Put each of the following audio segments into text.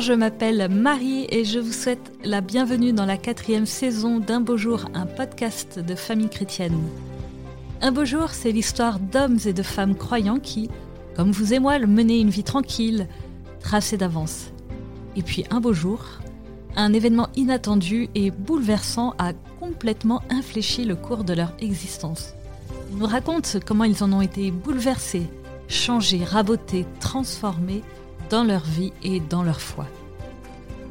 Je m'appelle Marie et je vous souhaite la bienvenue dans la quatrième saison d'Un beau jour, un podcast de famille chrétienne. Un beau jour, c'est l'histoire d'hommes et de femmes croyants qui, comme vous et moi, menaient une vie tranquille, tracée d'avance. Et puis un beau jour, un événement inattendu et bouleversant a complètement infléchi le cours de leur existence. Ils nous racontent comment ils en ont été bouleversés, changés, rabotés, transformés dans leur vie et dans leur foi.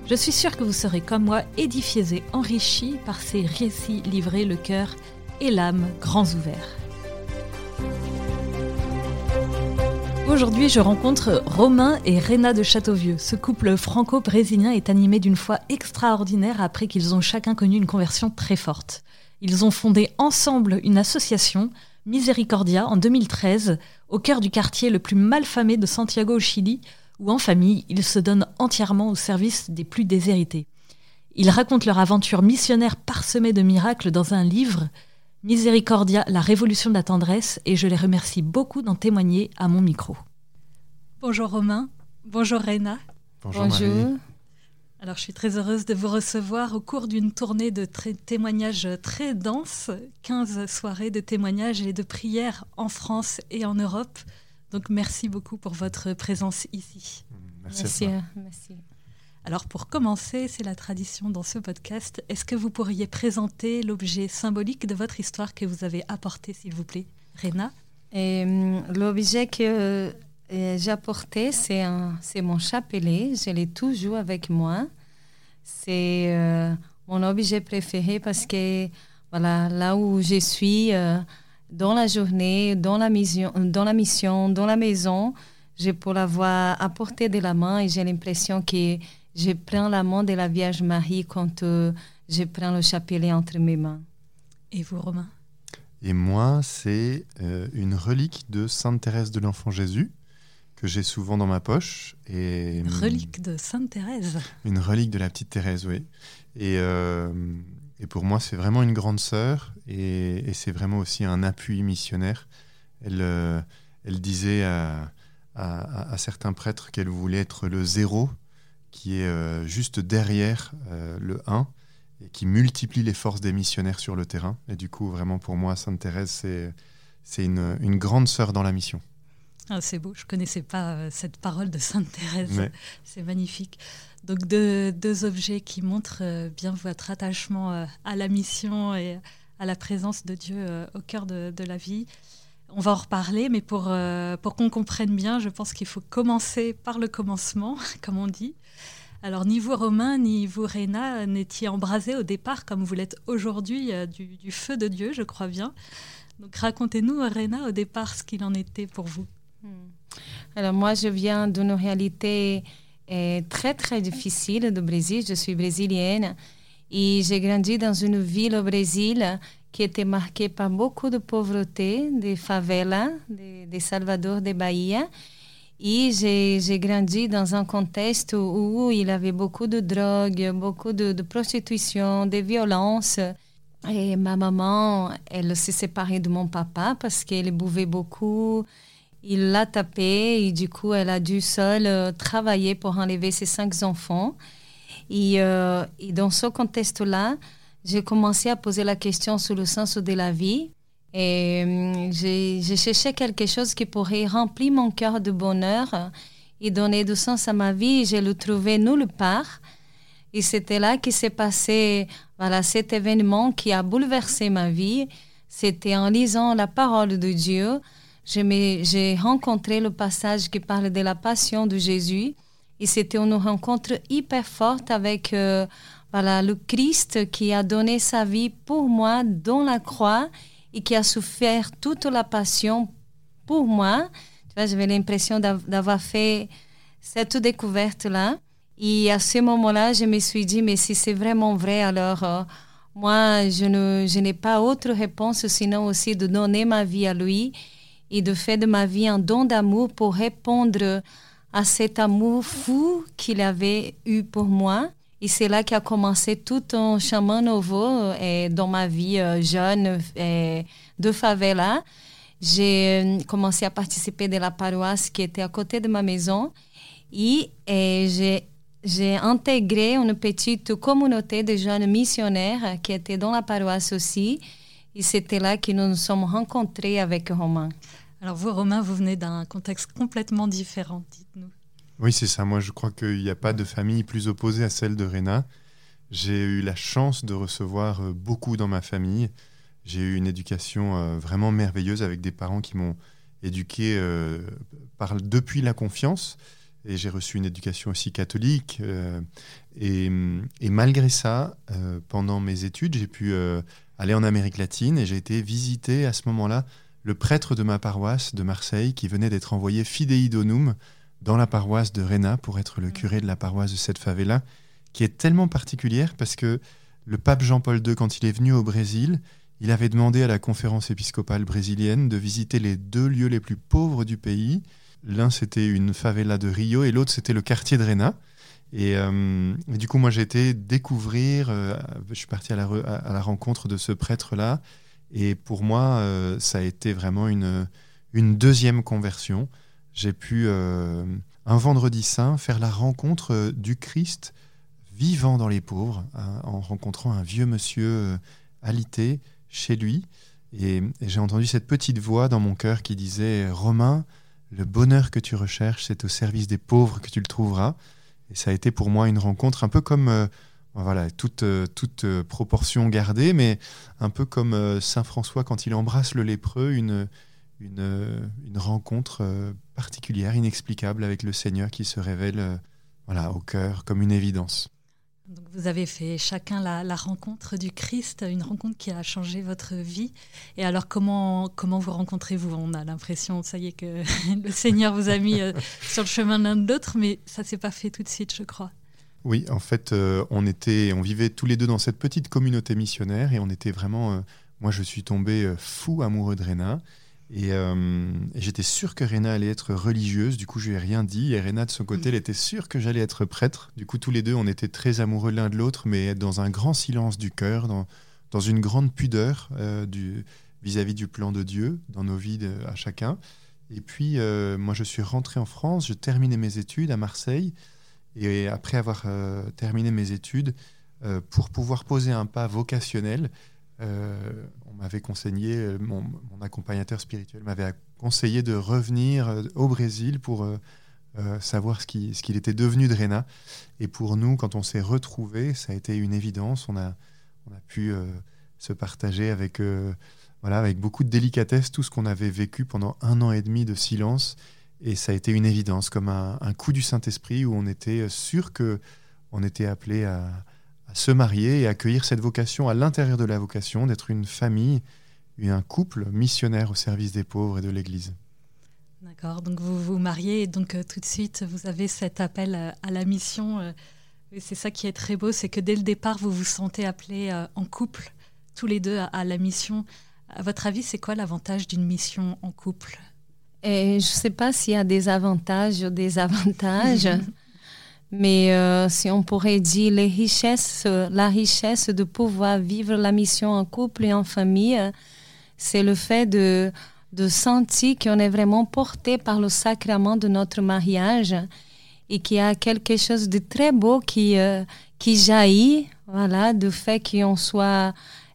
Je suis sûre que vous serez comme moi édifiés et enrichis par ces récits livrés le cœur et l'âme grands ouverts. Aujourd'hui, je rencontre Romain et Réna de Châteauvieux. Ce couple franco-brésilien est animé d'une foi extraordinaire après qu'ils ont chacun connu une conversion très forte. Ils ont fondé ensemble une association, Misericordia, en 2013, au cœur du quartier le plus malfamé de Santiago au Chili, où en famille, ils se donnent entièrement au service des plus déshérités. Ils racontent leur aventure missionnaire parsemée de miracles dans un livre, Misericordia, la révolution de la tendresse, et je les remercie beaucoup d'en témoigner à mon micro. Bonjour Romain, bonjour Reina. Bonjour. bonjour. Alors je suis très heureuse de vous recevoir au cours d'une tournée de témoignages très dense, 15 soirées de témoignages et de prières en France et en Europe. Donc merci beaucoup pour votre présence ici. Merci. Merci. Alors pour commencer, c'est la tradition dans ce podcast. Est-ce que vous pourriez présenter l'objet symbolique de votre histoire que vous avez apporté, s'il vous plaît, Réna hum, L'objet que euh, j'ai apporté, c'est mon chapelet. Je l'ai toujours avec moi. C'est euh, mon objet préféré parce que voilà, là où je suis, euh, dans la journée, dans la mission, dans la, mission, dans la maison, je peux l'avoir apporté de la main et j'ai l'impression que je prends la main de la Vierge Marie quand euh, je prends le chapelet entre mes mains. Et vous, Romain? Et moi, c'est euh, une relique de Sainte Thérèse de l'Enfant Jésus que j'ai souvent dans ma poche. Et, une relique de Sainte Thérèse? Une relique de la petite Thérèse, oui. Et, euh, et pour moi, c'est vraiment une grande sœur et, c'est vraiment aussi un appui missionnaire. Elle, elle disait à, certains prêtres qu'elle voulait être le zéro qui est euh, juste derrière euh, le 1 et qui multiplie les forces des missionnaires sur le terrain. Et du coup, vraiment, pour moi, Sainte Thérèse, c'est, c'est une, une, grande sœur dans la mission. Ah, c'est beau, je ne connaissais pas euh, cette parole de Sainte Thérèse. C'est magnifique. Donc, deux, deux, objets qui montrent bien votre attachement à la mission et à la présence de Dieu au cœur de, de la vie. On va en reparler, mais pour, pour qu'on comprenne bien, je pense qu'il faut commencer par le commencement, comme on dit. Alors, ni vous, Romain, ni vous, Réna, n'étiez embrasés au départ, comme vous l'êtes aujourd'hui, euh, du, feu de Dieu, je crois bien. Donc, racontez-nous, Réna, au départ, ce qu'il en était pour vous. Hmm. Alors, moi, je viens d'une réalité euh, très, très difficile du Brésil. Je suis brésilienne et j'ai grandi dans une ville au Brésil qui était marquée par beaucoup de pauvreté, des favelas, de, de Salvador de Bahia. Et j'ai grandi dans un contexte où il y avait beaucoup de drogue, beaucoup de, prostitution, de violence. Et ma maman, elle s'est séparée de mon papa parce qu'elle buvait beaucoup. Il l'a tapé et du coup, elle a dû seule euh, travailler pour enlever ses cinq enfants. Et, euh, et dans ce contexte-là, j'ai commencé à poser la question sur le sens de la vie. Et hum, j'ai cherché quelque chose qui pourrait remplir mon cœur de bonheur et donner du sens à ma vie. Et je le trouvais nulle part. Et c'était là que s'est passé voilà, cet événement qui a bouleversé ma vie. C'était en lisant la parole de Dieu. J'ai rencontré le passage qui parle de la passion de Jésus. Et c'était une rencontre hyper forte avec euh, voilà, le Christ qui a donné sa vie pour moi dans la croix et qui a souffert toute la passion pour moi. Tu vois, j'avais l'impression d'avoir fait cette découverte-là. Et à ce moment-là, je me suis dit, mais si c'est vraiment vrai, alors euh, moi, je, n'ai pas autre réponse sinon aussi de donner ma vie à lui et de faire de ma vie un don d'amour pour répondre à cet amour fou qu'il avait eu pour moi. Et c'est là qu'a commencé tout un chemin nouveau et dans ma vie euh, jeune et de favela. J'ai euh, commencé à participer de la paroisse qui était à côté de ma maison et, et j'ai intégré une petite communauté de jeunes missionnaires qui étaient dans la paroisse aussi. Et c'était là que nous nous sommes rencontrés avec Romain. Alors vous, Romain, vous venez d'un contexte complètement différent, dites-nous. Oui, c'est ça. Moi, je crois qu'il n'y a pas de famille plus opposée à celle de Réna. J'ai eu la chance de recevoir euh, beaucoup dans ma famille. J'ai eu une éducation euh, vraiment merveilleuse avec des parents qui m'ont éduqué euh, depuis la confiance. Et j'ai reçu une éducation aussi catholique. et, malgré ça, pendant mes études, j'ai pu aller en Amérique latine et j'ai été visiter à ce moment-là le prêtre de ma paroisse de Marseille qui venait d'être envoyé fidei donum dans la paroisse de Réna pour être le curé de la paroisse de cette favela, qui est tellement particulière parce que le pape Jean-Paul II, quand il est venu au Brésil, il avait demandé à la conférence épiscopale brésilienne de visiter les deux lieux les plus pauvres du pays. L'un, c'était une favela de Rio et l'autre, c'était le quartier de Réna. Et, euh, du coup, moi, j'ai été découvrir, euh, je suis parti à la, à la rencontre de ce prêtre-là. Et pour moi, euh, ça a été vraiment une, une deuxième conversion j'ai pu, euh, un vendredi saint, faire la rencontre euh, du Christ vivant dans les pauvres, hein, en rencontrant un vieux monsieur alité chez lui. Et, j'ai entendu cette petite voix dans mon cœur qui disait Romain, le bonheur que tu recherches, c'est au service des pauvres que tu le trouveras. Et ça a été pour moi une rencontre un peu comme, voilà, toute, toute proportion gardée, mais un peu comme Saint François quand il embrasse le lépreux, une, rencontre particulière, inexplicable avec le Seigneur qui se révèle euh, voilà, au cœur comme une évidence. Donc vous avez fait chacun la, rencontre du Christ, une rencontre qui a changé votre vie. Et alors comment, comment vous rencontrez-vous? On a l'impression, ça y est, que le Seigneur vous a mis euh, sur le chemin l'un de l'autre, mais ça s'est pas fait tout de suite, je crois. Oui, en fait, euh, on, était, on vivait tous les deux dans cette petite communauté missionnaire et on était vraiment... moi, je suis tombé fou amoureux de Réna. Euh, et, j'étais sûr que Réna allait être religieuse, du coup je lui ai rien dit. Et Réna de son côté, elle était sûre que j'allais être prêtre. Du coup tous les deux, on était très amoureux l'un de l'autre, mais dans un grand silence du cœur, dans, une grande pudeur euh, vis-à-vis du plan de Dieu, dans nos vies à chacun. Et puis euh, moi je suis rentré en France, je terminais mes études à Marseille. Et après avoir terminé mes études, pour pouvoir poser un pas vocationnel, euh, on m'avait conseillé, euh, mon, accompagnateur spirituel m'avait conseillé de revenir euh, au Brésil pour savoir ce qu'il était devenu de Rena. Et pour nous, quand on s'est retrouvés, ça a été une évidence. On a, on a pu se partager avec, voilà, avec beaucoup de délicatesse tout ce qu'on avait vécu pendant un an et demi de silence. Et ça a été une évidence, comme un, coup du Saint-Esprit où on était sûr que on était appelé à, se marier et accueillir cette vocation à l'intérieur de la vocation, d'être une famille, un couple missionnaire au service des pauvres et de l'Église. D'accord, donc vous vous mariez et donc euh, tout de suite vous avez cet appel euh, à la mission. Euh, et c'est ça qui est très beau, c'est que dès le départ vous vous sentez appelés en couple, tous les deux à, la mission. À votre avis, c'est quoi l'avantage d'une mission en couple? Et Je ne sais pas s'il y a des avantages ou des avantages. Mais euh, si on pourrait dire les richesses, la richesse de pouvoir vivre la mission en couple et en famille, c'est le fait de, de sentir qu'on est vraiment porté par le sacrement de notre mariage et qu'il y a quelque chose de très beau qui, euh, qui jaillit voilà, du fait qu'on soit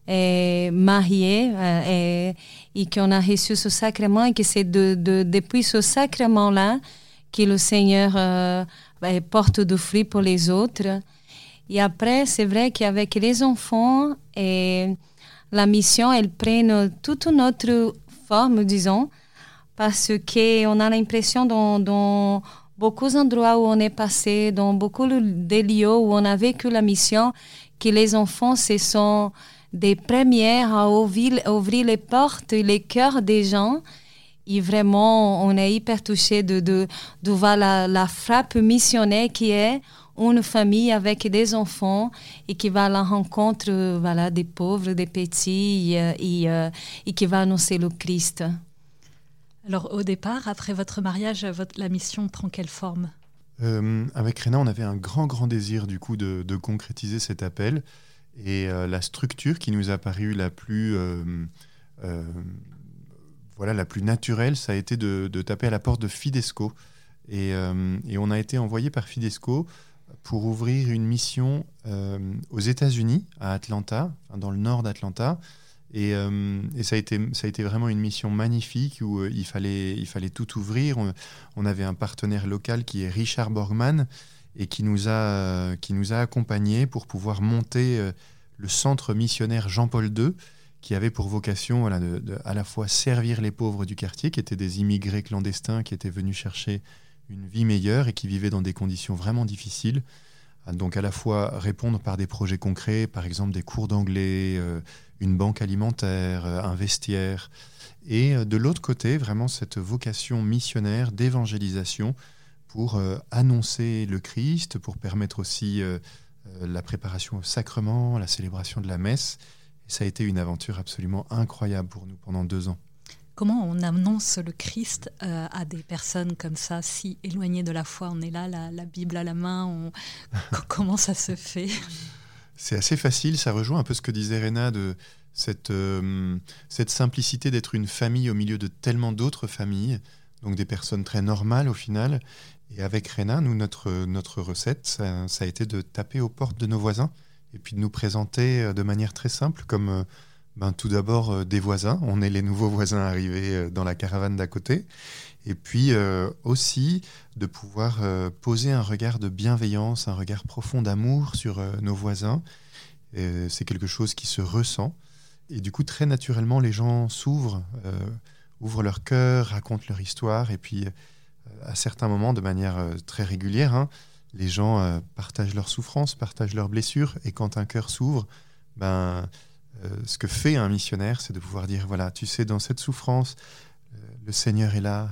euh, marié et, et qu'on a reçu ce sacrement et que c'est de, de, depuis ce sacrement-là que le Seigneur porte de fruits pour les autres. Et après, c'est vrai qu'avec les enfants, et la mission, elle prend toute une autre forme, disons, parce qu'on a l'impression dans, dans beaucoup d'endroits où on est passé, dans beaucoup de lieux où on a vécu la mission, que les enfants, ce sont des premières à ouvrir, ouvrir les portes et les cœurs des gens et vraiment, on est hyper touché de, de, de voir la, la, frappe missionnaire qui est une famille avec des enfants et qui va à la rencontre voilà, des pauvres, des petits et, et, euh, et qui va annoncer le Christ. Alors au départ, après votre mariage, votre, la mission prend quelle forme? Euh, Avec Réna, on avait un grand, grand désir du coup de, de concrétiser cet appel. Et euh, la structure qui nous a paru la plus voilà, la plus naturelle, ça a été de, taper à la porte de Fidesco. Euh, et, on a été envoyé par Fidesco pour ouvrir une mission aux États-Unis, à Atlanta, dans le nord d'Atlanta. Et, ça, a été, ça a été vraiment une mission magnifique où il, fallait, il fallait tout ouvrir. On, avait un partenaire local qui est Richard Borgman et qui nous a, qui nous a accompagnés pour pouvoir monter le centre missionnaire Jean-Paul II, qui avait pour vocation voilà, de, à la fois servir les pauvres du quartier, qui étaient des immigrés clandestins qui étaient venus chercher une vie meilleure et qui vivaient dans des conditions vraiment difficiles. Donc à la fois répondre par des projets concrets, par exemple des cours d'anglais, euh, une banque alimentaire, euh, un vestiaire. Et euh, de l'autre côté, vraiment cette vocation missionnaire d'évangélisation pour annoncer le Christ, pour permettre aussi euh, la préparation au sacrement, la célébration de la messe. Et ça a été une aventure absolument incroyable pour nous pendant deux ans. Comment on annonce le Christ euh, à des personnes comme ça, si éloignées de la foi? On est là, la, Bible à la main, comment ça se fait? C'est assez facile, ça rejoint un peu ce que disait Réna de cette, euh, cette simplicité d'être une famille au milieu de tellement d'autres familles, donc des personnes très normales au final, et avec Réna, nous, notre, notre recette, ça, a été de taper aux portes de nos voisins et puis de nous présenter euh, de manière très simple comme euh, ben, tout d'abord euh, des voisins. On est les nouveaux voisins arrivés dans la caravane d'à côté. Et puis aussi de pouvoir poser un regard de bienveillance, un regard profond d'amour sur nos voisins. C'est quelque chose qui se ressent. Et du coup, très naturellement, les gens s'ouvrent, ouvrent leur cœur, racontent leur histoire. Et puis à certains moments, de manière euh, très régulière, hein, les gens euh, partagent leurs souffrances, partagent leurs blessures, et quand un cœur s'ouvre, ben, euh, ce que fait un missionnaire, c'est de pouvoir dire, voilà, tu sais, dans cette souffrance, le Seigneur est là,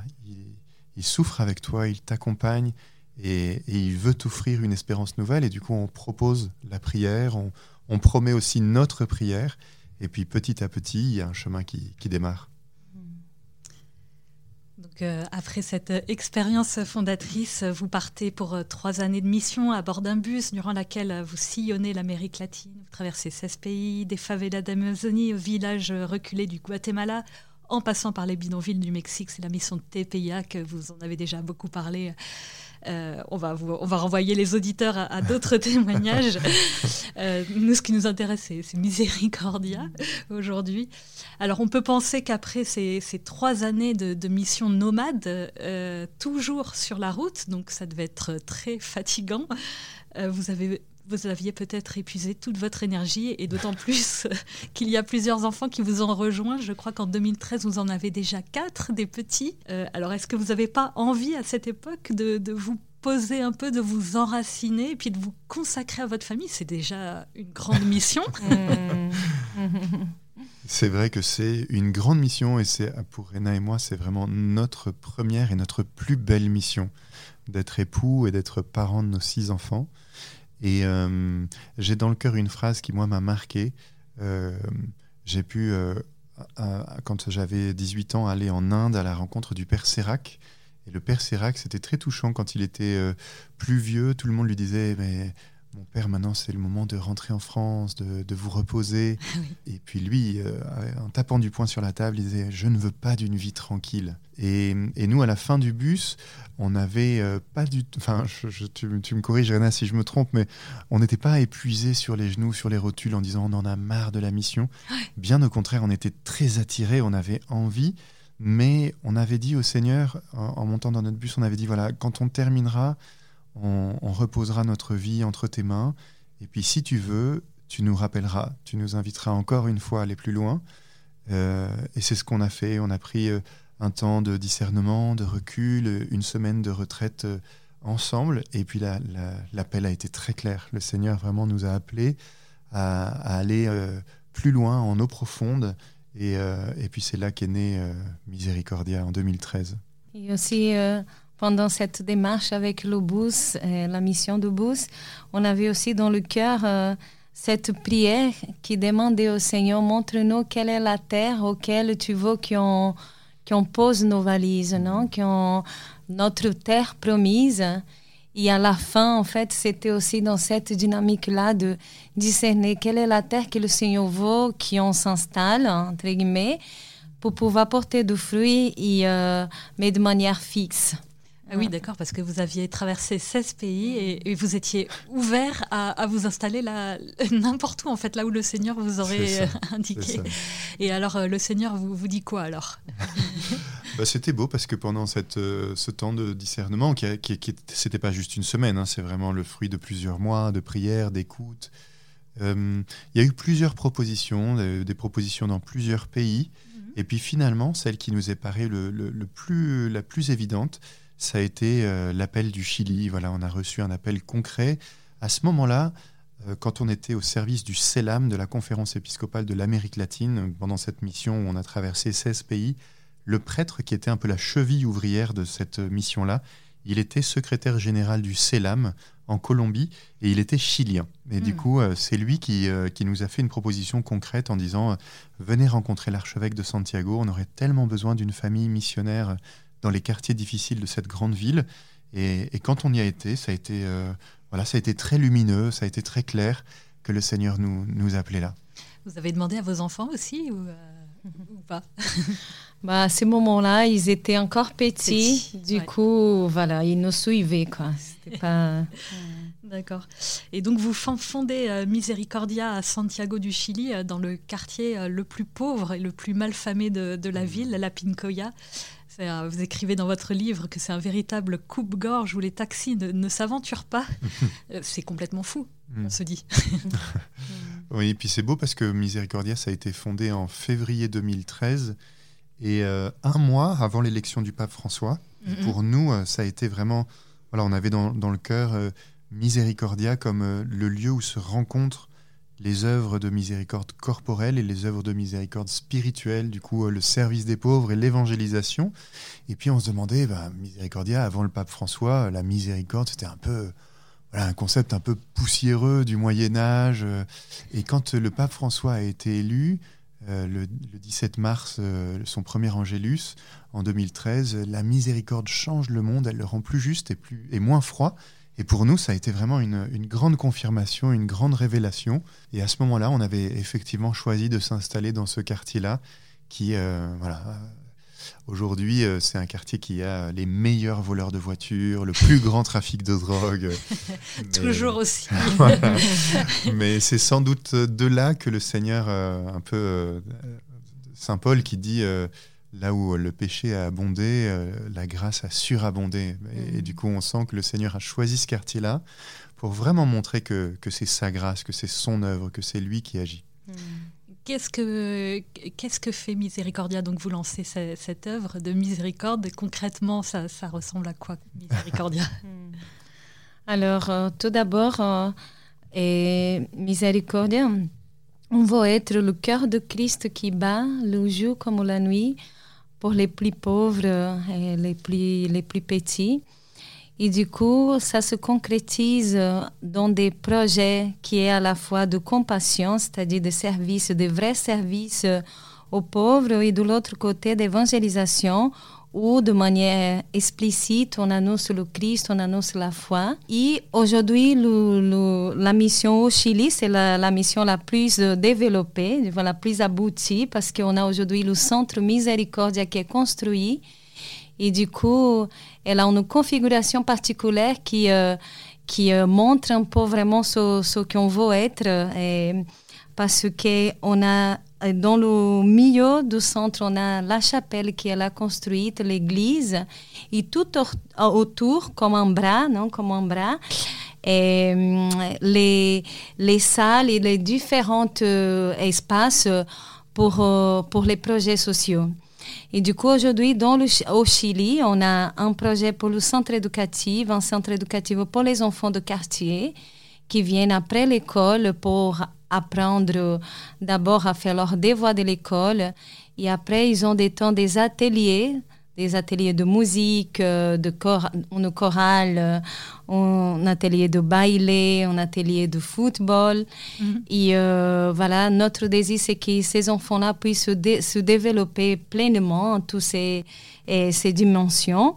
il, souffre avec toi, il t'accompagne, et, il veut t'offrir une espérance nouvelle, et du coup, on propose la prière, on, promet aussi notre prière, et puis petit à petit, il y a un chemin qui démarre. Donc, euh, après cette expérience fondatrice, vous partez pour euh, trois années de mission à bord d'un bus durant laquelle euh, vous sillonnez l'Amérique latine. Vous traversez 16 pays, des favelas d'Amazonie au village reculé du Guatemala, en passant par les bidonvilles du Mexique. C'est la mission de TPIA que vous en avez déjà beaucoup parlé euh, on, va on va renvoyer les auditeurs à, d'autres témoignages. Euh, nous, ce qui nous intéresse, c'est Miséricordia aujourd'hui. Alors, on peut penser qu'après ces, trois années de, mission nomade, euh, toujours sur la route, donc ça devait être très fatigant, vous avez vous aviez peut-être épuisé toute votre énergie et d'autant plus qu'il y a plusieurs enfants qui vous ont rejoint. Je crois qu'en 2013, vous en avez déjà quatre des petits. Euh, alors, est-ce que vous n'avez pas envie à cette époque de, vous poser un peu, de vous enraciner et puis de vous consacrer à votre famille? C'est déjà une grande mission. C'est vrai que c'est une grande mission et c'est pour Rena et moi, c'est vraiment notre première et notre plus belle mission d'être époux et d'être parents de nos six enfants. Et euh, j'ai dans le cœur une phrase qui, moi, m'a marqué. Euh, j'ai pu, euh, quand j'avais 18 ans, aller en Inde à la rencontre du père Sérac. Et le père Sérac, c'était très touchant quand il était plus vieux. Tout le monde lui disait, mais mon père, maintenant, c'est le moment de rentrer en France, de, vous reposer. Ah et puis lui, en tapant du poing sur la table, il disait, je ne veux pas d'une vie tranquille. Et, nous, à la fin du bus, on n'avait euh, pas du tout... Enfin, tu, me corriges, Réna, si je me trompe, mais on n'était pas épuisé sur les genoux, sur les rotules, en disant, on en a marre de la mission. Bien au contraire, on était très attirés, on avait envie. Mais on avait dit au Seigneur, en montant dans notre bus, on avait dit, voilà, quand on terminera, on, reposera notre vie entre tes mains. Et puis si tu veux, tu nous rappelleras, tu nous inviteras encore une fois à aller plus loin. Euh, et c'est ce qu'on a fait. On a pris euh, un temps de discernement, de recul, une semaine de retraite euh, ensemble. Et puis l'appel a été très clair. Le Seigneur vraiment nous a appelés à, aller plus loin, en eau profonde. Et, et puis c'est là qu'est né Miséricordia en 2013. Et aussi pendant cette démarche avec le bus, euh, la mission du bus, on avait aussi dans le cœur euh, cette prière qui demandait au Seigneur, montre-nous quelle est la terre auquel tu veux qu'on qu'on pose nos valises, non? Qu'on, notre terre promise. Et à la fin, en fait, c'était aussi dans cette dynamique-là de discerner quelle est la terre que le Seigneur veut qu'on s'installe, entre guillemets, pour pouvoir porter du fruit, et, euh, mais de manière fixe. Ah oui, d'accord, parce que vous aviez traversé 16 pays et, vous étiez ouvert à, vous installer là, n'importe où, en fait, là où le Seigneur vous aurait euh, indiqué. Et alors, euh, le Seigneur vous, vous dit quoi alors? bah, C'était beau parce que pendant cette, euh, ce temps de discernement, qui, qui, qui c'était pas juste une semaine, hein, c'est vraiment le fruit de plusieurs mois de prière, d'écoute. Il y a eu plusieurs propositions, des propositions dans plusieurs pays. Mhm. Et puis finalement, celle qui nous est parue le, le plus, la plus évidente, ça a été euh, l'appel du Chili. Voilà, on a reçu un appel concret. À ce moment-là, euh, quand on était au service du CELAM, de la conférence épiscopale de l'Amérique latine, pendant cette mission où on a traversé 16 pays, le prêtre qui était un peu la cheville ouvrière de cette mission-là, il était secrétaire général du CELAM en Colombie et il était chilien. Et du hmm. coup, euh, c'est lui qui, qui, nous a fait une proposition concrète en disant Venez rencontrer l'archevêque de Santiago, on aurait tellement besoin d'une famille missionnaire dans les quartiers difficiles de cette grande ville. Et, quand on y a été, ça a été, euh, voilà, ça a été très lumineux, ça a été très clair que le Seigneur nous, nous appelait là. Vous avez demandé à vos enfants aussi ou, euh, pas bah, À ce moment-là, ils étaient encore petits. du coup, voilà, ils nous suivaient. Quoi. Pas... D'accord. Et donc, vous fondez euh, Misericordia à Santiago du Chili, dans le quartier le plus pauvre et le plus malfamé de, de la mmh. ville, la Pincoya vous écrivez dans votre livre que c'est un véritable coupe-gorge où les taxis ne, s'aventurent pas. Euh, c'est complètement fou, on mm. se dit. Oui, et puis c'est beau parce que Miséricordia, ça a été fondé en février 2013 et euh, un mois avant l'élection du pape François. Pour nous, euh, ça a été vraiment. Voilà, on avait dans, dans le cœur Miséricordia comme le lieu où se rencontrent les œuvres de miséricorde corporelle et les œuvres de miséricorde spirituelle, du coup euh, le service des pauvres et l'évangélisation. Et puis on se demandait, bah, Miséricordia, avant le pape François, la miséricorde, c'était un peu voilà, un concept un peu poussiéreux du Moyen Âge. Et quand le pape François a été élu, euh, le, 17 mars, euh, son premier Angélus, en 2013, la miséricorde change le monde, elle le rend plus juste et, plus, et moins froid. Et pour nous, ça a été vraiment une, grande confirmation, une grande révélation. Et à ce moment-là, on avait effectivement choisi de s'installer dans ce quartier-là, qui, euh, voilà, aujourd'hui, euh, c'est un quartier qui a les meilleurs voleurs de voitures, le plus grand trafic de drogue. Toujours aussi. Mais c'est sans doute de là que le Seigneur, euh, un peu Saint Paul, qui dit là où le péché a abondé, euh, la grâce a surabondé. Et, du coup, on sent que le Seigneur a choisi ce quartier-là pour vraiment montrer que, c'est sa grâce, que c'est son œuvre, que c'est lui qui agit. Mm. Qu'est-ce que, qu'est-ce que fait Miséricordia Donc vous lancez cette, œuvre de miséricorde. Concrètement, ça, ça ressemble à quoi, Miséricordia mm. Alors, euh, tout d'abord, euh, Miséricordia, on veut être le cœur de Christ qui bat le jour comme la nuit pour les plus pauvres et les plus, les plus petits. Et du coup, ça se concrétise dans des projets qui est à la fois de compassion, c'est-à-dire de services, de vrais services aux pauvres, et de l'autre côté d'évangélisation, où de manière explicite, on annonce le Christ, on annonce la foi. Et aujourd'hui, la mission au Chili, c'est la, mission la plus développée, la plus aboutie, parce qu'on a aujourd'hui le centre Miséricordia qui est construit. Et du coup, elle a une configuration particulière qui, euh, qui euh, montre un peu vraiment ce, ce qu'on veut être. Et parce qu'on a dans le milieu du centre, on a la chapelle est là construite, l'église, et tout autour, comme un bras, non, comme un bras, et, les, les salles et les différents euh, espaces pour, euh, pour les projets sociaux. Et du coup, aujourd'hui, au Chili, on a un projet pour le centre éducatif, un centre éducatif pour les enfants de quartier qui viennent après l'école pour apprendre d'abord à faire leurs devoirs de l'école. Et après ils ont des temps des ateliers des ateliers de musique, de cor une chorale, un atelier de baile, un atelier de football. Mhm. Et euh, voilà, notre désir, c'est que ces enfants-là puissent se, développer pleinement en toutes ces, ces dimensions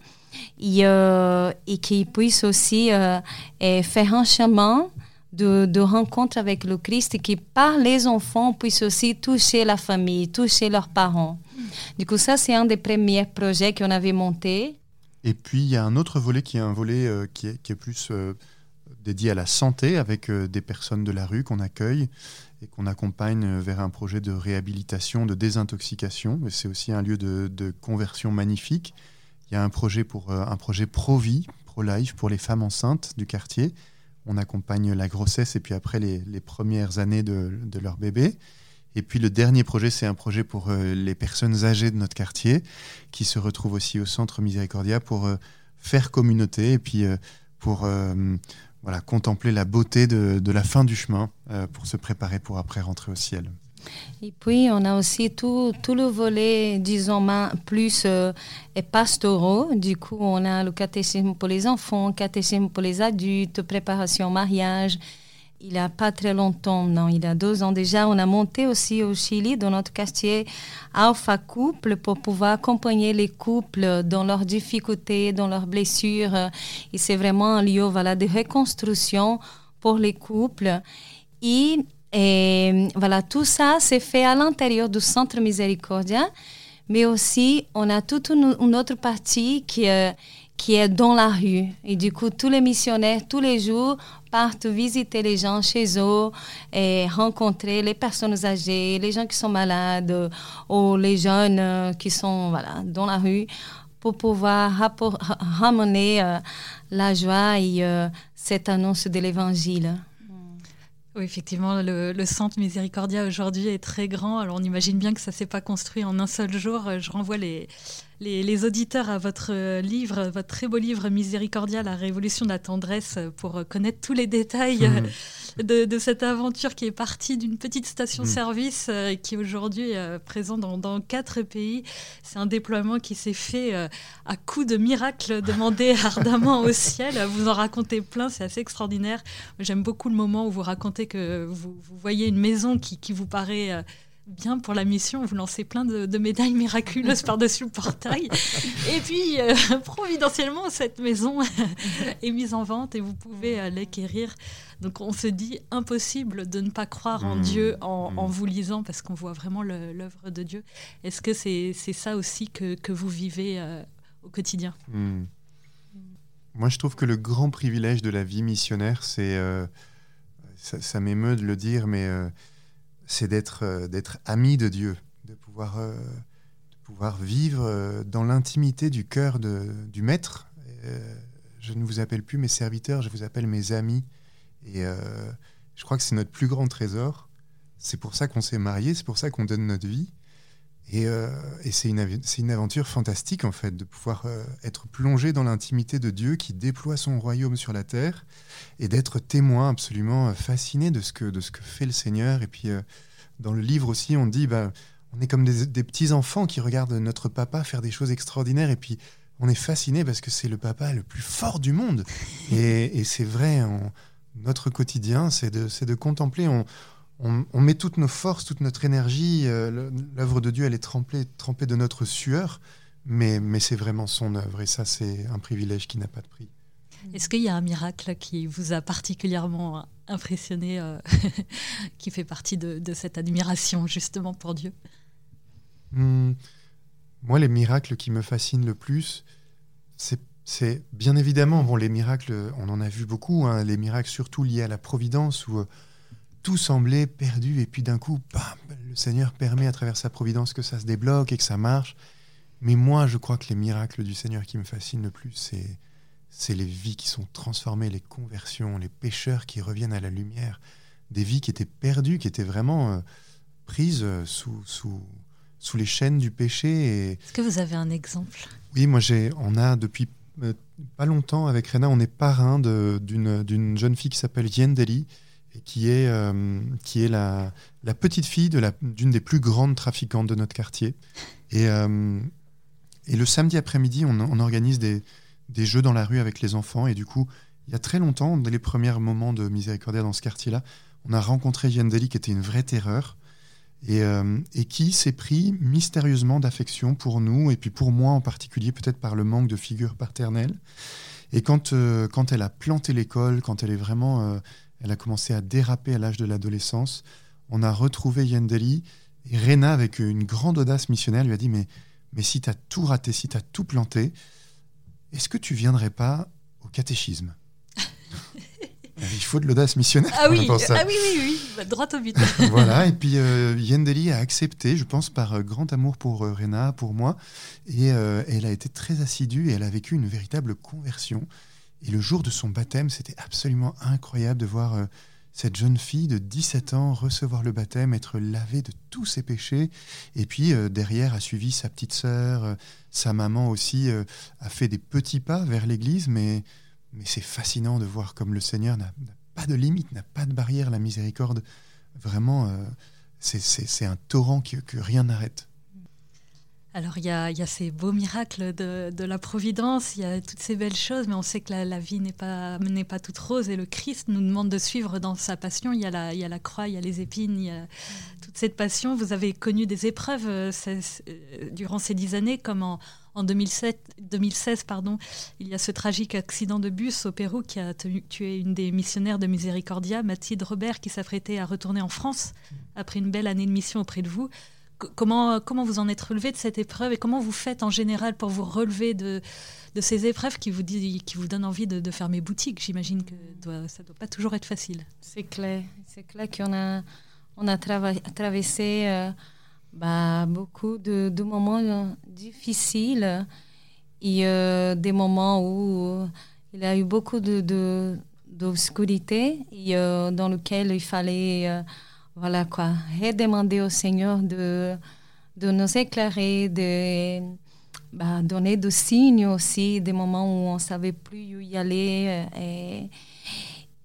et, euh, et qu'ils puissent aussi euh, faire un chemin de, de, rencontre avec le Christ qui, par les enfants, puissent aussi toucher la famille, toucher leurs parents. Du coup, ça, c'est un des premiers projets qu'on avait monté. Et puis il y a un autre volet qui est un volet qui, est, plus dédié à la santé avec des personnes de la rue qu'on accueille et qu'on accompagne vers un projet de réhabilitation, de désintoxication. C'est aussi un lieu de, conversion magnifique. Il y a un projet pour un projet pro-vie, pro-life pour les femmes enceintes du quartier on accompagne la grossesse et puis après les, premières années de, leur bébé. Et puis le dernier projet, c'est un projet pour euh, les personnes âgées de notre quartier qui se retrouvent aussi au centre Miséricordia pour euh, faire communauté et puis euh, pour voilà, contempler la beauté de la fin du chemin pour se préparer pour après rentrer au ciel. Et puis, on a aussi tout, tout le volet, disons, plus euh, pastoraux. Du coup, on a le catéchisme pour les enfants, catéchisme pour les adultes, préparation au mariage. Il n'y a pas très longtemps, non, il y a deux ans déjà, on a monté aussi au Chili, dans notre quartier, Alpha Couple, pour pouvoir accompagner les couples dans leurs difficultés, dans leurs blessures. Et c'est vraiment un lieu voilà, de reconstruction pour les couples. Et et voilà, tout ça, c'est fait à l'intérieur du Centre Miséricordia, mais aussi on a toute une, autre partie qui, est, qui est dans la rue. Et du coup, tous les missionnaires, tous les jours, partent visiter les gens chez eux et rencontrer les personnes âgées, les gens qui sont malades ou les jeunes qui sont voilà, dans la rue pour pouvoir ramener euh, la joie et euh, cette annonce de l'Évangile. Oui, effectivement, le, centre Miséricordia aujourd'hui est très grand. Alors on imagine bien que ça ne s'est pas construit en un seul jour. Je renvoie les, les, auditeurs à votre livre, votre très beau livre Miséricordia, la révolution de la tendresse, pour connaître tous les détails. Mmh de, cette aventure qui est partie d'une petite station-service mm. euh, qui aujourd'hui est euh, présent dans, quatre pays. C'est un déploiement qui s'est fait euh, à coup de miracles demandés ardemment au ciel. Vous en racontez plein, c'est assez extraordinaire. J'aime beaucoup le moment où vous racontez que vous, voyez une maison qui, qui vous paraît bien pour la mission, vous lancez plein de, médailles miraculeuses par-dessus le portail. Et puis, providentiellement, cette maison est mise en vente et vous pouvez l'acquérir donc on se dit impossible de ne pas croire en mmh. Dieu en, mmh. vous lisant parce qu'on voit vraiment l'œuvre de Dieu. Est-ce que c'est ça aussi que, vous vivez euh, au quotidien? Mmh. Moi, je trouve que le grand privilège de la vie missionnaire, c'est, euh, ça, m'émeut de le dire, mais euh, c'est d'être d'être ami de Dieu, de pouvoir, de pouvoir vivre dans l'intimité du cœur du Maître. je ne vous appelle plus mes serviteurs, je vous appelle mes amis. Et euh, je crois que c'est notre plus grand trésor. C'est pour ça qu'on s'est mariés, c'est pour ça qu'on donne notre vie. Et, euh, c'est une, aventure fantastique, en fait, de pouvoir euh, être plongé dans l'intimité de Dieu qui déploie son royaume sur la terre et d'être témoin absolument fasciné de ce, que, de ce que fait le Seigneur. Et puis, dans le livre aussi, on dit, bah, on est comme des, petits-enfants qui regardent notre papa faire des choses extraordinaires. Et puis, on est fasciné parce que c'est le papa le plus fort du monde. Et, et c'est vrai, notre quotidien, c'est de, de, contempler. On, on, met toutes nos forces, toute notre énergie. Euh, l'œuvre de Dieu, elle est trempée, trempée de notre sueur, mais, mais c'est vraiment son œuvre. Et ça, c'est un privilège qui n'a pas de prix. Est-ce qu'il y a un miracle qui vous a particulièrement impressionné, euh, qui fait partie de, cette admiration justement pour Dieu? Hmm. Moi, les miracles qui me fascinent le plus, c'est c'est bien évidemment, bon, les miracles, on en a vu beaucoup, hein, les miracles surtout liés à la providence, où euh, tout semblait perdu, et puis d'un coup, le Seigneur permet à travers sa providence que ça se débloque et que ça marche. Mais moi, je crois que les miracles du Seigneur qui me fascinent le plus, c'est, c'est les vies qui sont transformées, les conversions, les pécheurs qui reviennent à la lumière, des vies qui étaient perdues, qui étaient vraiment euh, prises euh, sous, sous, sous les chaînes du péché. Est-ce que vous avez un exemple? Oui, moi, j'ai, on a depuis euh, pas longtemps, avec Rena, on est parrain d'une jeune fille qui s'appelle Yendeli, qui est, euh, qui est la, petite fille d'une des plus grandes trafiquantes de notre quartier. Et, euh, et le samedi après-midi, on, organise des, des, jeux dans la rue avec les enfants. Et du coup, il y a très longtemps, dans les premiers moments de Miséricordia dans ce quartier-là, on a rencontré Yendeli, qui était une vraie terreur. Euh, et, qui s'est pris mystérieusement d'affection pour nous, et puis pour moi en particulier, peut-être par le manque de figure paternelle. Et quand, quand elle a planté l'école, quand elle est vraiment, elle a commencé à déraper à l'âge de l'adolescence, on a retrouvé Yendeli, et Rena, avec une grande audace missionnaire, lui a dit, mais, mais si tu as tout raté, si tu as tout planté, Est-ce que tu viendrais pas au catéchisme? Il faut de l'audace missionnaire. Ah oui, ah oui, oui, oui, bah, droit au but. voilà, et puis euh, Yendeli a accepté, je pense, par euh, grand amour pour euh, Rena, pour moi, et elle a été très assidue et elle a vécu une véritable conversion. Et le jour de son baptême, c'était absolument incroyable de voir cette jeune fille de 17 ans recevoir le baptême, être lavée de tous ses péchés, et puis derrière a suivi sa petite sœur, sa maman aussi a fait des petits pas vers l'Église, mais c'est fascinant de voir comme le Seigneur n'a pas de limite, n'a pas de barrière, la miséricorde. Vraiment, euh, c'est un torrent que rien n'arrête. Alors il y, a, ces beaux miracles de, la providence, il y a toutes ces belles choses, mais on sait que la, vie n'est pas, pas toute rose et le Christ nous demande de suivre dans sa passion. Il y a la, il y a la croix, il y a les épines, il y a toute cette passion. Vous avez connu des épreuves euh, euh, durant ces dix années, comme en, en 2007, 2016, pardon, il y a ce tragique accident de bus au Pérou qui a tué une des missionnaires de Miséricordia, Mathilde Robert, qui s'apprêtait à retourner en France après une belle année de mission auprès de vous comment, comment vous en êtes relevé de cette épreuve et comment vous faites en général pour vous relever de, de ces épreuves qui vous, dit, qui vous donnent envie de, de fermer boutique? J'imagine que ça ne doit pas toujours être facile. C'est clair. C'est clair qu'on a, on a traversé euh, bah, beaucoup de, moments euh, difficiles et euh, des moments où il y a eu beaucoup de, d'obscurité et dans lequel il fallait voilà quoi, redemander au Seigneur de, de nous éclairer, de bah, donner des signes aussi, des moments où on ne savait plus où y aller. Euh,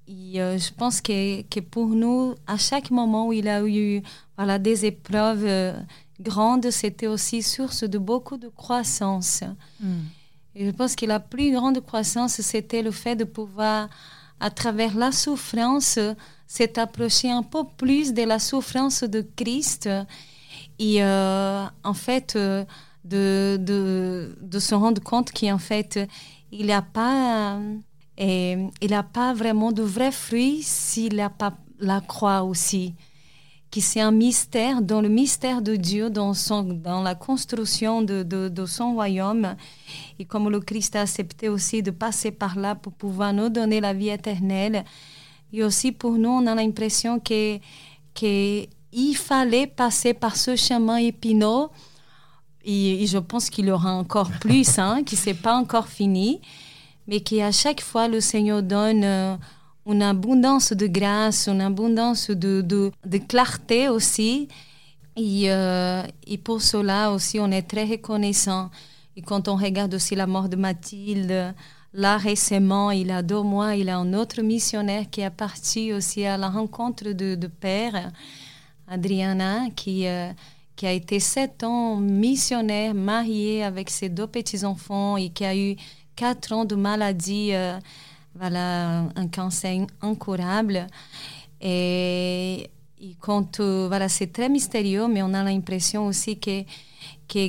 et, euh, je pense que, que, pour nous, à chaque moment où il a eu voilà, des épreuves euh, grandes, c'était aussi source de beaucoup de croissance. Hmm. Et je pense que la plus grande croissance, c'était le fait de pouvoir, à travers la souffrance, s'est approché un peu plus de la souffrance de Christ et euh, en fait euh, de, de, se rendre compte qu'en fait il n'y a pas et, il a pas vraiment de vrais fruits s'il n'a pas la croix aussi que c'est un mystère dans le mystère de Dieu dans, son, dans la construction de, de, son royaume et comme le Christ a accepté aussi de passer par là pour pouvoir nous donner la vie éternelle et aussi pour nous, on a l'impression que, que il fallait passer par ce chemin épineux. Et, je pense qu'il y aura encore plus, hein, qui n'est pas encore fini, mais qu'à chaque fois, le Seigneur donne euh, une abondance de grâce, une abondance de, de, clarté aussi. Et, euh, et, pour cela aussi, on est très reconnaissant. Et quand on regarde aussi la mort de Mathilde, Là, récemment, il y a deux mois, il y a un autre missionnaire qui est parti aussi à la rencontre de, de père, Adriana, qui, euh, qui a été sept ans missionnaire, marié avec ses deux petits-enfants et qui a eu quatre ans de maladie, euh, voilà, un cancer incurable. Et, quand, euh, voilà, c'est très mystérieux, mais on a l'impression aussi que,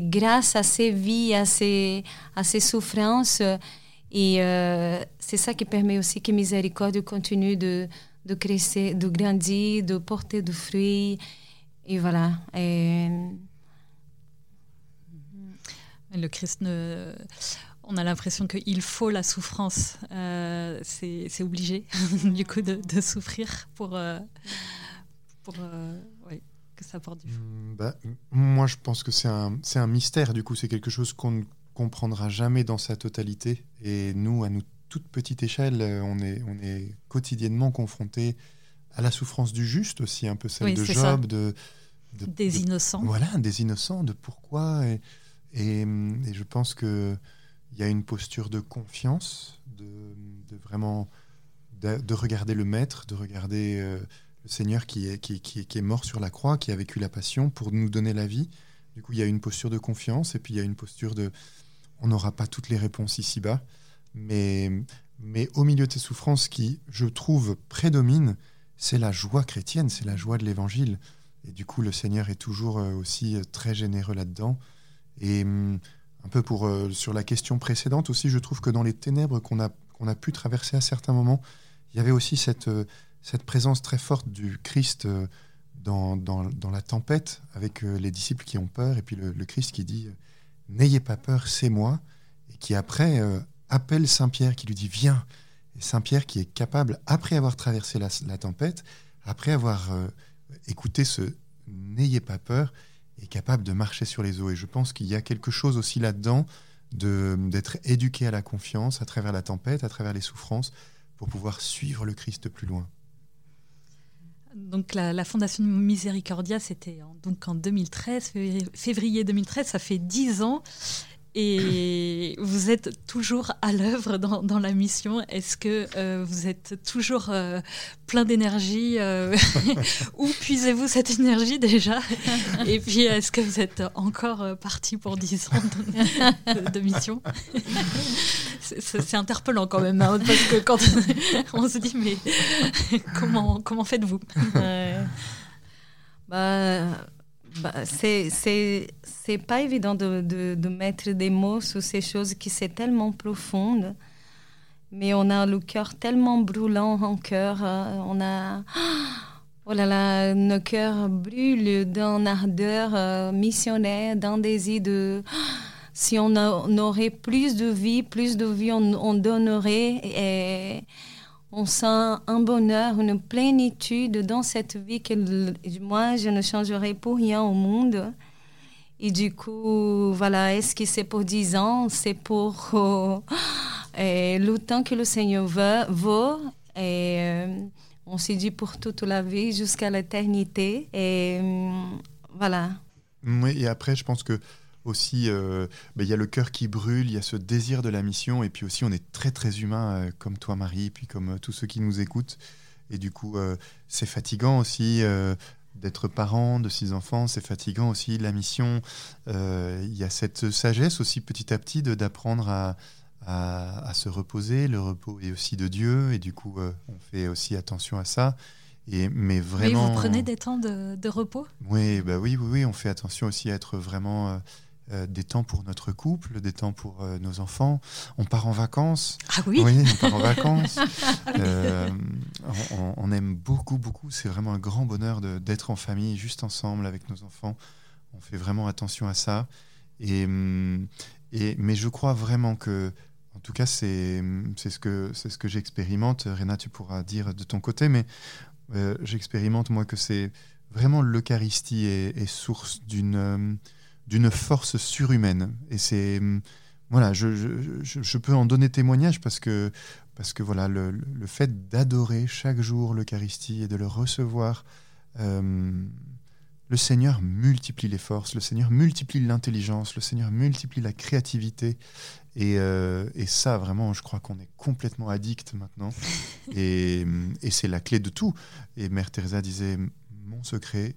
grâce à ces vies, à ces, souffrances, et euh, c'est ça qui permet aussi que Miséricorde continue de, de de grandir, de porter du fruits. Et voilà. Et... Le Christ ne on a l'impression qu'il faut la souffrance. Euh, c'est obligé, du coup, de, de souffrir pour, euh, pour euh, que ça porte du fruit. Mm, bah, moi, je pense que c'est un, un mystère, du coup. C'est quelque chose qu'on ne comprendra jamais dans sa totalité. Et nous, à nous toute petite échelle, on est, on est quotidiennement confrontés à la souffrance du juste aussi, un peu celle de Job, de, des innocents. Voilà, des innocents, de pourquoi. Et, et, je pense qu'il y a une posture de confiance, de, vraiment de, regarder le Maître, de regarder euh, le Seigneur qui est, mort sur la croix, qui a vécu la passion pour nous donner la vie. Du coup, il y a une posture de confiance et puis il y a une posture de, on n'aura pas toutes les réponses ici-bas, mais, mais au milieu de ces souffrances qui, je trouve, prédominent, c'est la joie chrétienne, c'est la joie de l'évangile. Et du coup, le Seigneur est toujours euh, aussi euh, très généreux là-dedans. Et hum, un peu pour euh, sur la question précédente aussi, je trouve que dans les ténèbres qu'on a, qu'on a pu traverser à certains moments, il y avait aussi cette, cette présence très forte du Christ dans, dans, la tempête, avec les disciples qui ont peur, et puis le Christ qui dit N'ayez pas peur, c'est moi, et qui après euh, appelle Saint-Pierre, qui lui dit Viens. Et Saint-Pierre qui est capable, après avoir traversé la, tempête, après avoir euh, écouté ce N'ayez pas peur, est capable de marcher sur les eaux. Et je pense qu'il y a quelque chose aussi là-dedans d'être éduqué à la confiance à travers la tempête, à travers les souffrances, pour pouvoir suivre le Christ plus loin. Donc la, Fondation Miséricordia, c'était donc en 2013, février 2013, ça fait dix ans. Et vous êtes toujours à l'œuvre dans, la mission. Est-ce que euh, vous êtes toujours euh, plein d'énergie euh, Où puisez-vous cette énergie déjà? Et puis, est-ce que vous êtes encore parti pour 10 ans de, mission? C'est interpellant quand même, hein, parce que quand on se dit, mais comment, comment faites-vous? Bah, bah, c'est pas évident de, de, mettre des mots sur ces choses qui sont tellement profondes mais on a le cœur tellement brûlant en cœur euh, on a oh là là nos cœurs brûlent d'une ardeur euh, missionnaire d'un désir de si on, aurait plus de vie plus de vie on, on donnerait et on sent un bonheur, une plénitude dans cette vie que moi, je ne changerai pour rien au monde. Et du coup, voilà, est-ce que c'est pour 10 ans C'est pour euh, le temps que le Seigneur veut, vaut. Et euh, on s'est dit pour toute la vie, jusqu'à l'éternité. Et euh, voilà. Oui, et après, je pense que aussi, euh, bah, il y a le cœur qui brûle, il y a ce désir de la mission, et puis aussi on est très très humain, euh, comme toi Marie, puis comme euh, tous ceux qui nous écoutent. Et du coup, c'est fatigant aussi d'être parent de six enfants, c'est fatigant aussi la mission. Il y a cette sagesse aussi petit à petit d'apprendre à, à, se reposer. Le repos est aussi de Dieu, et du coup, on fait aussi attention à ça. Et, mais vraiment. vous prenez des temps de, repos? Oui, bah oui, oui, oui, on fait attention aussi à être vraiment euh, des temps pour notre couple, des temps pour euh, nos enfants. On part en vacances. Ah oui Oui, on part en vacances. Euh, on, aime beaucoup, beaucoup. C'est vraiment un grand bonheur d'être en famille, juste ensemble avec nos enfants. On fait vraiment attention à ça. Et, et, mais je crois vraiment que, en tout cas, c'est ce que, ce que j'expérimente. Réna, tu pourras dire de ton côté, mais j'expérimente, moi, que c'est vraiment l'Eucharistie est, est, source d'une d'une force surhumaine. Et c'est hum, voilà, je, je, je, peux en donner témoignage parce que parce que voilà, le, le fait d'adorer chaque jour l'Eucharistie et de le recevoir, hum, le Seigneur multiplie les forces, le Seigneur multiplie l'intelligence, le Seigneur multiplie la créativité. Et, euh, et ça, vraiment, je crois qu'on est complètement addict maintenant. et, hum, et c'est la clé de tout. Et Mère Teresa disait, mon secret,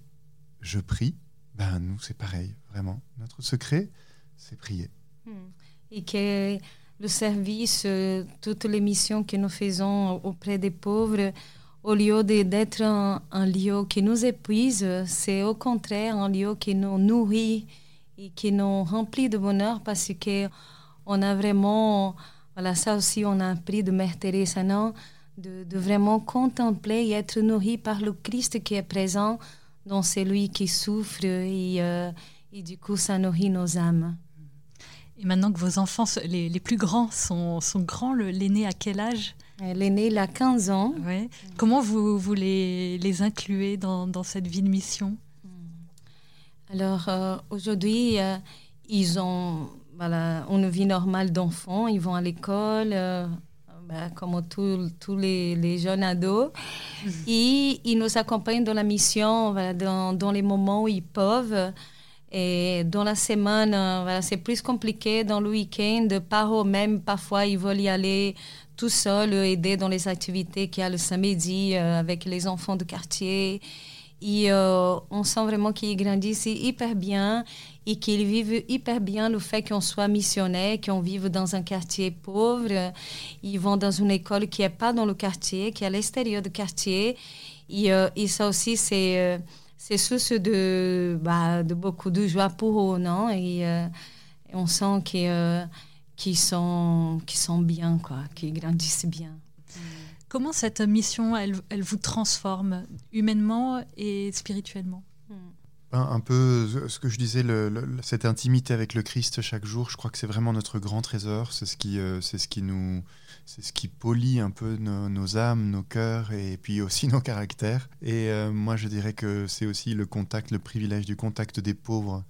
je prie ben, nous, c'est pareil, vraiment. Notre secret, c'est prier. Hmm. Et que le service, euh, toutes les missions que nous faisons auprès des pauvres, au lieu d'être un, lieu qui nous épuise, c'est au contraire un lieu qui nous nourrit et qui nous remplit de bonheur parce que on a vraiment, voilà, ça aussi on a appris de Mère Teresa, non? De, de, vraiment contempler et être nourri par le Christ qui est présent donc c'est lui qui souffre et, euh, et, du coup ça nourrit nos âmes. Et maintenant que vos enfants, les, les plus grands, sont, sont grands, l'aîné à quel âge? Euh, L'aîné, il a 15 ans. Ouais. Comment vous, vous les, les incluez dans, dans, cette vie de mission? Alors euh, aujourd'hui, ils ont voilà, une vie normale d'enfants, ils vont à l'école, bah, comme tous les, les, jeunes ados. Et ils nous accompagnent dans la mission, dans, dans, les moments où ils peuvent. Et dans la semaine, voilà, c'est plus compliqué. Dans le week-end, par eux-mêmes, parfois, ils veulent y aller tout seuls, aider dans les activités qu'il y a le samedi euh, avec les enfants du quartier. Et euh, on sent vraiment qu'ils grandissent hyper bien et qu'ils vivent hyper bien le fait qu'on soit missionnaire, qu'on vive dans un quartier pauvre. Ils vont dans une école qui n'est pas dans le quartier, qui est à l'extérieur du quartier. Et, euh, ça aussi, c'est euh, source de, bah, de beaucoup de joie pour eux, non? Et, on sent qu'ils sont, bien, quoi, qu'ils grandissent bien. Comment cette mission, elle, vous transforme humainement et spirituellement? Un, peu ce que je disais, cette intimité avec le Christ chaque jour, je crois que c'est vraiment notre grand trésor. C'est ce qui, euh, c'est ce qui nous, c'est ce qui polie un peu nos, âmes, nos cœurs et puis aussi nos caractères. Et euh, moi, je dirais que c'est aussi le contact, le privilège du contact des pauvres.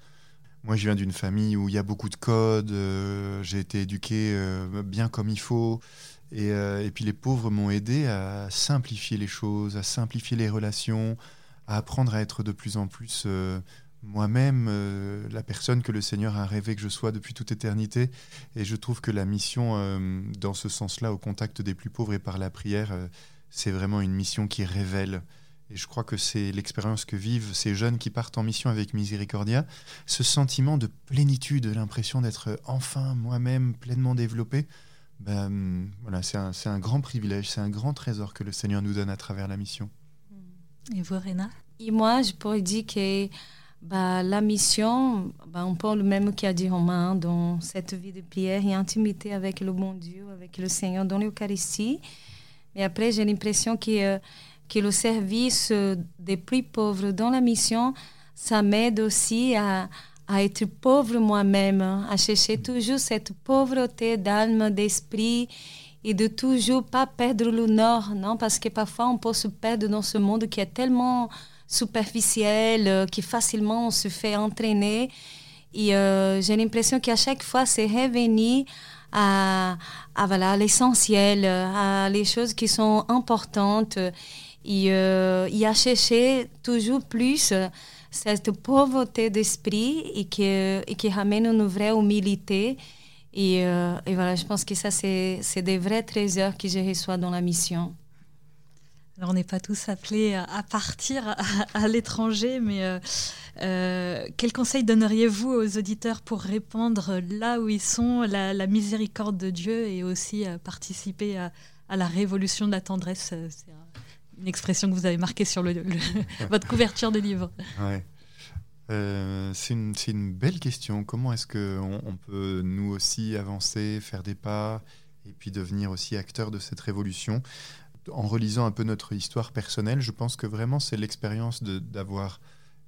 Moi, je viens d'une famille où il y a beaucoup de codes. Euh, j'ai été éduqué bien comme il faut. Et puis les pauvres m'ont aidé à simplifier les choses, à simplifier les relations à apprendre à être de plus en plus euh, moi-même, euh, la personne que le Seigneur a rêvé que je sois depuis toute éternité. Et je trouve que la mission, euh, dans ce sens-là, au contact des plus pauvres et par la prière, c'est vraiment une mission qui révèle. Et je crois que c'est l'expérience que vivent ces jeunes qui partent en mission avec Miséricordia, ce sentiment de plénitude, l'impression d'être enfin moi-même pleinement développé. Ben, voilà, c'est un, un grand privilège, c'est un grand trésor que le Seigneur nous donne à travers la mission. Et vous, Réna Et moi, je pourrais dire que bah, la mission, bah, un peu le même qu'a dit Romain, dans cette vie de prière et intimité avec le bon Dieu, avec le Seigneur dans l'Eucharistie. Mais après, j'ai l'impression que, euh, que le service des plus pauvres dans la mission, ça m'aide aussi à, à être pauvre moi-même, à chercher toujours cette pauvreté d'âme, d'esprit et de toujours pas perdre le nord, non Parce que parfois on peut se perdre dans ce monde qui est tellement superficiel, euh, qui facilement on se fait entraîner. Et euh, j'ai l'impression qu'à chaque fois, c'est revenir à, à voilà, l'essentiel, à les choses qui sont importantes et, euh, et à chercher toujours plus cette pauvreté d'esprit et et qui ramène une vraie humilité et, euh, et, voilà, je pense que ça, c'est des vrais trésors que je reçois dans la mission. Alors, on n'est pas tous appelés à partir à, l'étranger, mais euh, euh, quel conseil donneriez-vous aux auditeurs pour répandre là où ils sont la, miséricorde de Dieu et aussi participer à, à, la révolution de la tendresse? C'est une expression que vous avez marquée sur le, votre couverture de livre. Ouais. Euh, c'est une, belle question. Comment est-ce qu'on on peut nous aussi avancer, faire des pas et puis devenir aussi acteur de cette révolution? En relisant un peu notre histoire personnelle, je pense que vraiment c'est l'expérience d'avoir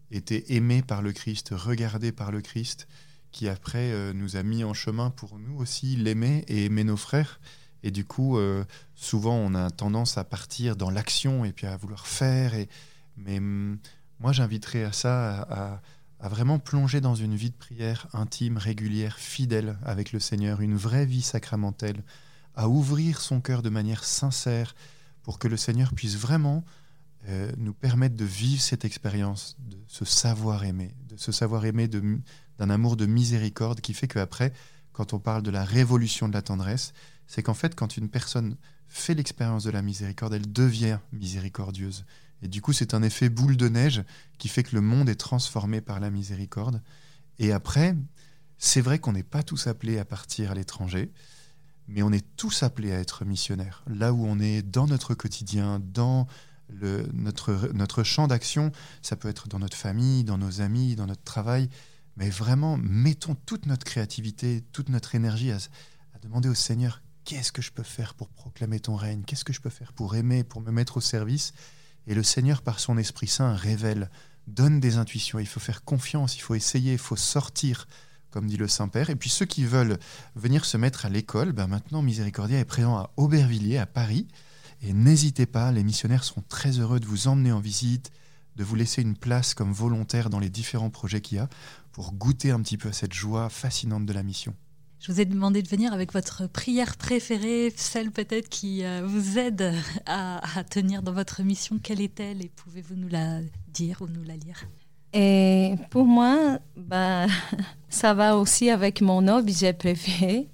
été aimé par le Christ, regardé par le Christ, qui après euh, nous a mis en chemin pour nous aussi l'aimer et aimer nos frères. Et du coup, euh, souvent on a tendance à partir dans l'action et puis à vouloir faire. Et... Mais hum, moi, j'inviterais à ça, à, vraiment plonger dans une vie de prière intime, régulière, fidèle avec le Seigneur, une vraie vie sacramentelle, à ouvrir son cœur de manière sincère pour que le Seigneur puisse vraiment euh, nous permettre de vivre cette expérience, de se savoir aimer, de se savoir aimer d'un amour de miséricorde qui fait qu'après, quand on parle de la révolution de la tendresse, c'est qu'en fait, quand une personne fait l'expérience de la miséricorde, elle devient miséricordieuse. Et du coup, c'est un effet boule de neige qui fait que le monde est transformé par la miséricorde. Et après, c'est vrai qu'on n'est pas tous appelés à partir à l'étranger, mais on est tous appelés à être missionnaires. Là où on est dans notre quotidien, dans notre, notre champ d'action, ça peut être dans notre famille, dans nos amis, dans notre travail, mais vraiment, mettons toute notre créativité, toute notre énergie à demander au Seigneur, qu'est-ce que je peux faire pour proclamer ton règne? Qu'est-ce que je peux faire pour aimer, pour me mettre au service? Et le Seigneur, par son Esprit Saint, révèle, donne des intuitions. Il faut faire confiance, il faut essayer, il faut sortir, comme dit le Saint-Père. Et puis ceux qui veulent venir se mettre à l'école, ben maintenant Miséricordia est présent à Aubervilliers, à Paris. Et n'hésitez pas, les missionnaires seront très heureux de vous emmener en visite, de vous laisser une place comme volontaire dans les différents projets qu'il y a, pour goûter un petit peu à cette joie fascinante de la mission. Je vous ai demandé de venir avec votre prière préférée, celle peut-être qui euh, vous aide à, tenir dans votre mission. Quelle est-elle et pouvez-vous nous la dire ou nous la lire? Et pour moi, bah, ça va aussi avec mon objet préféré,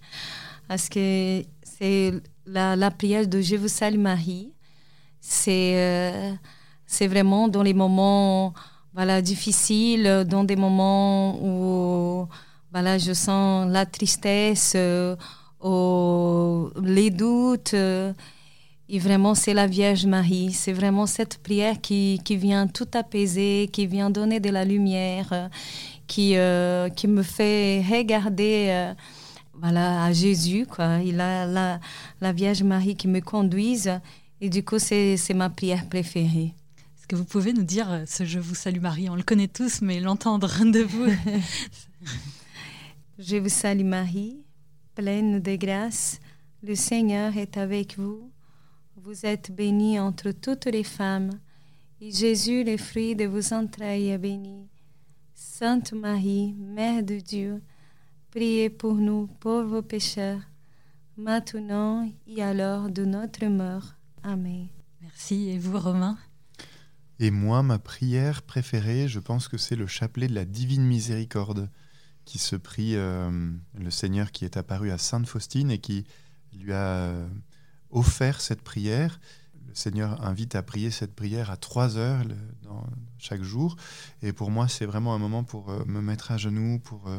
parce que c'est la, prière de Je vous salue Marie. C'est euh, c'est vraiment dans les moments voilà, difficiles, dans des moments où voilà, je sens la tristesse, euh, les doutes. Euh, et vraiment, c'est la Vierge Marie. C'est vraiment cette prière qui, qui, vient tout apaiser, qui vient donner de la lumière, qui, euh, qui me fait regarder voilà, à Jésus. Quoi. Il a la, la Vierge Marie qui me conduise. Et du coup, c'est ma prière préférée. Est-ce que vous pouvez nous dire ce Je vous salue Marie On le connaît tous, mais l'entendre de vous. Je vous salue Marie, pleine de grâce, le Seigneur est avec vous. Vous êtes bénie entre toutes les femmes, et Jésus, le fruit de vos entrailles, est béni. Sainte Marie, Mère de Dieu, priez pour nous pauvres pécheurs, maintenant et à l'heure de notre mort. Amen. Merci. Et vous, Romain? Et moi, ma prière préférée, je pense que c'est le chapelet de la Divine Miséricorde qui se prie euh, le Seigneur qui est apparu à Sainte Faustine et qui lui a euh, offert cette prière. Le Seigneur invite à prier cette prière à trois heures chaque jour. Et pour moi, c'est vraiment un moment pour euh, me mettre à genoux, pour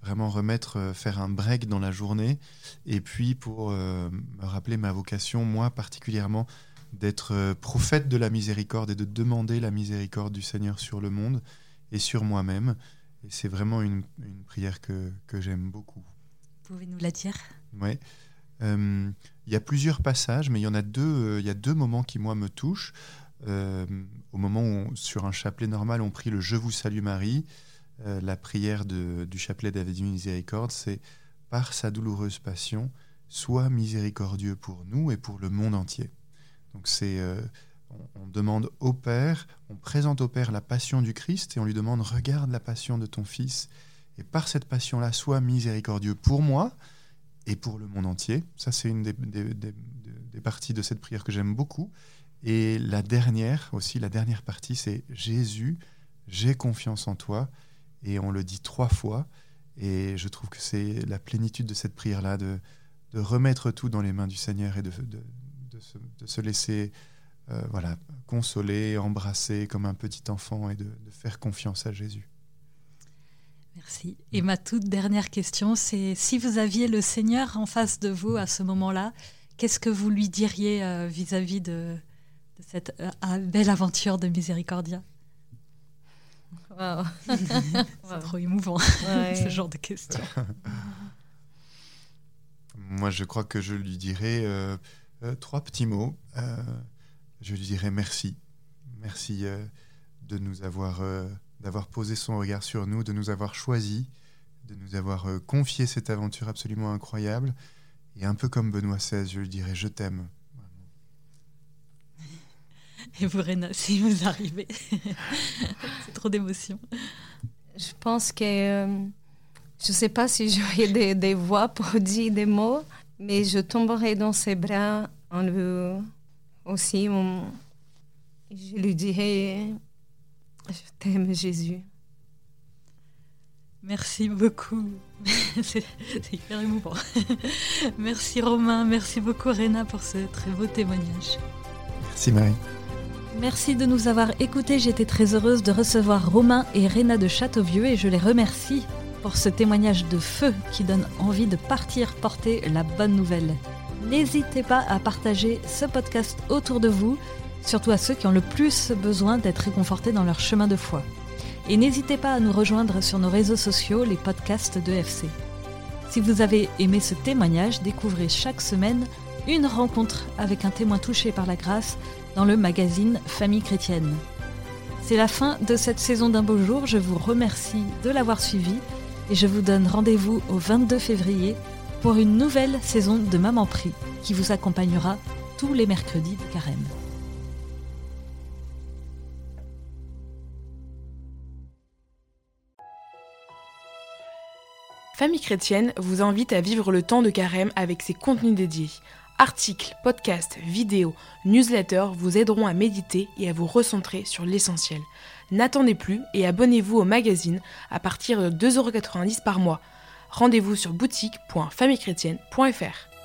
vraiment remettre, faire un break dans la journée. Et puis pour me rappeler ma vocation, moi particulièrement, d'être prophète de la miséricorde et de demander la miséricorde du Seigneur sur le monde et sur moi-même. Et c'est vraiment une, prière que, que j'aime beaucoup. Pouvez nous la dire? Oui. Euh, il y a plusieurs passages, mais il y en a deux, euh, il y a deux moments qui, moi, me touchent. Euh, au moment où, sur un chapelet normal, on prie le Je vous salue Marie, la prière de, du chapelet d'Ave Miséricorde, c'est par sa douloureuse passion, sois miséricordieux pour nous et pour le monde entier. Donc c'est on, demande au Père, on présente au Père la passion du Christ et on lui demande regarde la passion de ton Fils et par cette passion-là, sois miséricordieux pour moi et pour le monde entier. Ça, c'est une des, parties de cette prière que j'aime beaucoup. Et la dernière aussi, la dernière partie, c'est Jésus, j'ai confiance en toi. Et on le dit trois fois. Et je trouve que c'est la plénitude de cette prière-là, de, remettre tout dans les mains du Seigneur et de, se laisser euh, voilà, consoler, embrasser comme un petit enfant et de, faire confiance à Jésus. Merci. Et ma toute dernière question, c'est si vous aviez le Seigneur en face de vous à ce moment-là, qu'est-ce que vous lui diriez euh, vis-à-vis de, cette euh, belle aventure de Miséricordia? C'est trop émouvant, ce genre de questions. Moi, je crois que je lui dirais trois petits mots je lui dirais merci. Merci euh, de nous avoir, euh, d'avoir posé son regard sur nous, de nous avoir choisis, de nous avoir euh, confié cette aventure absolument incroyable. Et un peu comme Benoît XVI, je lui dirais je t'aime. Et vous, Réna, si vous arrivez, c'est trop d'émotion. Je pense que je ne sais pas si j'aurais des, des, voix pour dire des mots, mais je tomberai dans ses bras en lui aussi, je lui dirais, je t'aime Jésus. Merci beaucoup. C'est hyper émouvant. merci Romain, merci beaucoup Réna pour ce très beau témoignage. Merci Marie. Merci de nous avoir écoutés. J'étais très heureuse de recevoir Romain et Réna de Châteauvieux et je les remercie pour ce témoignage de feu qui donne envie de partir porter la bonne nouvelle. N'hésitez pas à partager ce podcast autour de vous, surtout à ceux qui ont le plus besoin d'être réconfortés dans leur chemin de foi. Et n'hésitez pas à nous rejoindre sur nos réseaux sociaux, les podcasts de FC. Si vous avez aimé ce témoignage, découvrez chaque semaine une rencontre avec un témoin touché par la grâce dans le magazine Famille chrétienne. C'est la fin de cette saison d'un beau jour, je vous remercie de l'avoir suivi et je vous donne rendez-vous au 22 février pour une nouvelle saison de Maman Prix qui vous accompagnera tous les mercredis de carême. Famille chrétienne vous invite à vivre le temps de carême avec ses contenus dédiés. Articles, podcasts, vidéos, newsletters vous aideront à méditer et à vous recentrer sur l'essentiel. N'attendez plus et abonnez-vous au magazine à partir de 2,90€ par mois rendez-vous sur boutique.famillechrétienne.fr.